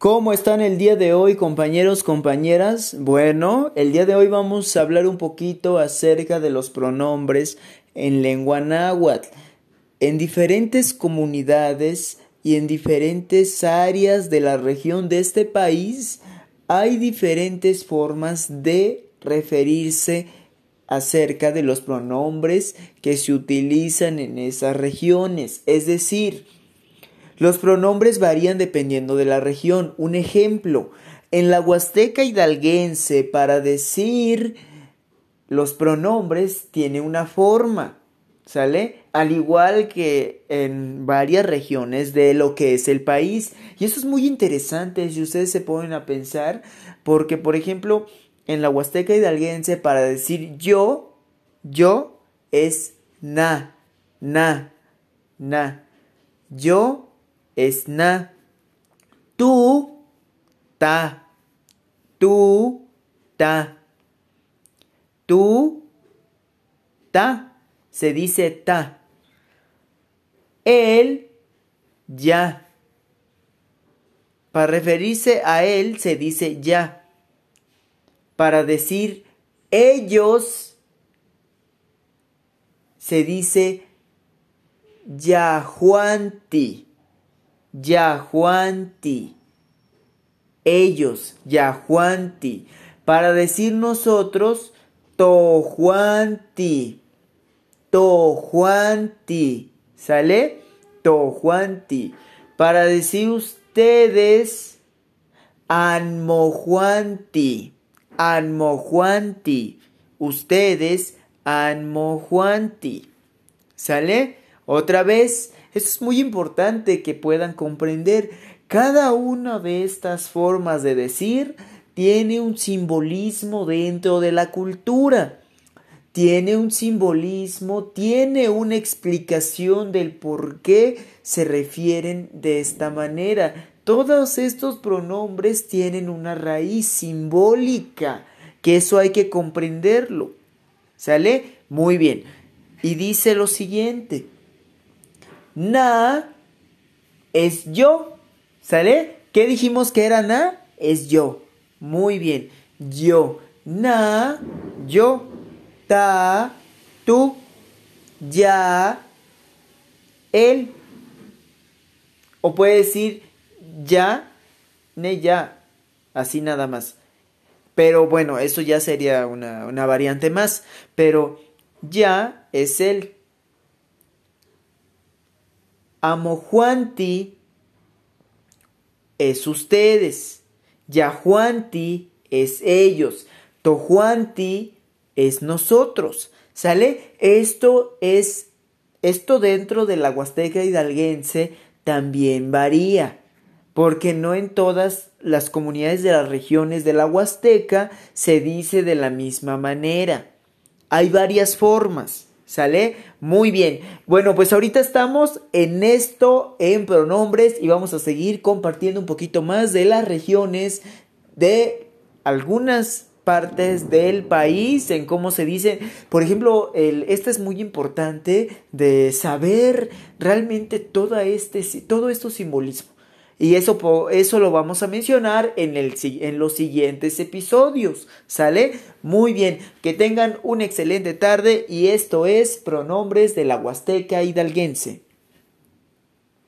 ¿Cómo están el día de hoy, compañeros, compañeras? Bueno, el día de hoy vamos a hablar un poquito acerca de los pronombres en lengua náhuatl. En diferentes comunidades y en diferentes áreas de la región de este país hay diferentes formas de referirse acerca de los pronombres que se utilizan en esas regiones. Es decir, los pronombres varían dependiendo de la región. Un ejemplo, en la Huasteca hidalguense para decir los pronombres tiene una forma, ¿sale? Al igual que en varias regiones de lo que es el país. Y eso es muy interesante si ustedes se ponen a pensar, porque por ejemplo, en la Huasteca hidalguense para decir yo, yo es na, na, na. Yo es na. Tú, ta. Tú, ta. Tú, ta. Se dice ta. Él, ya. Para referirse a él se dice ya. Para decir ellos se dice Yahuanti. Yahuanti. Ellos, Yahuanti. Para decir nosotros, Tojuanti. Tojuanti. ¿Sale? Tojuanti. Para decir ustedes, Anmojuanti. Anmojuanti. Ustedes, Anmojuanti. ¿Sale? Otra vez, es muy importante que puedan comprender. Cada una de estas formas de decir tiene un simbolismo dentro de la cultura. Tiene un simbolismo, tiene una explicación del por qué se refieren de esta manera. Todos estos pronombres tienen una raíz simbólica, que eso hay que comprenderlo. ¿Sale? Muy bien. Y dice lo siguiente. Na es yo. ¿Sale? ¿Qué dijimos que era na? Es yo. Muy bien. Yo. Na, yo. Ta, tú. Ya, él. O puede decir ya, ne ya. Así nada más. Pero bueno, eso ya sería una, una variante más. Pero ya es él. Amojuanti es ustedes. Yahuanti es ellos. Tojuanti es nosotros. ¿Sale? Esto es. Esto dentro de la Huasteca hidalguense también varía. Porque no en todas las comunidades de las regiones de la Huasteca se dice de la misma manera. Hay varias formas. ¿Sale? Muy bien. Bueno, pues ahorita estamos en esto, en pronombres, y vamos a seguir compartiendo un poquito más de las regiones de algunas partes del país, en cómo se dice. Por ejemplo, el, este es muy importante de saber realmente todo este, todo esto simbolismo. Y eso, eso lo vamos a mencionar en, el, en los siguientes episodios. ¿Sale? Muy bien. Que tengan una excelente tarde y esto es Pronombres de la Huasteca Hidalguense.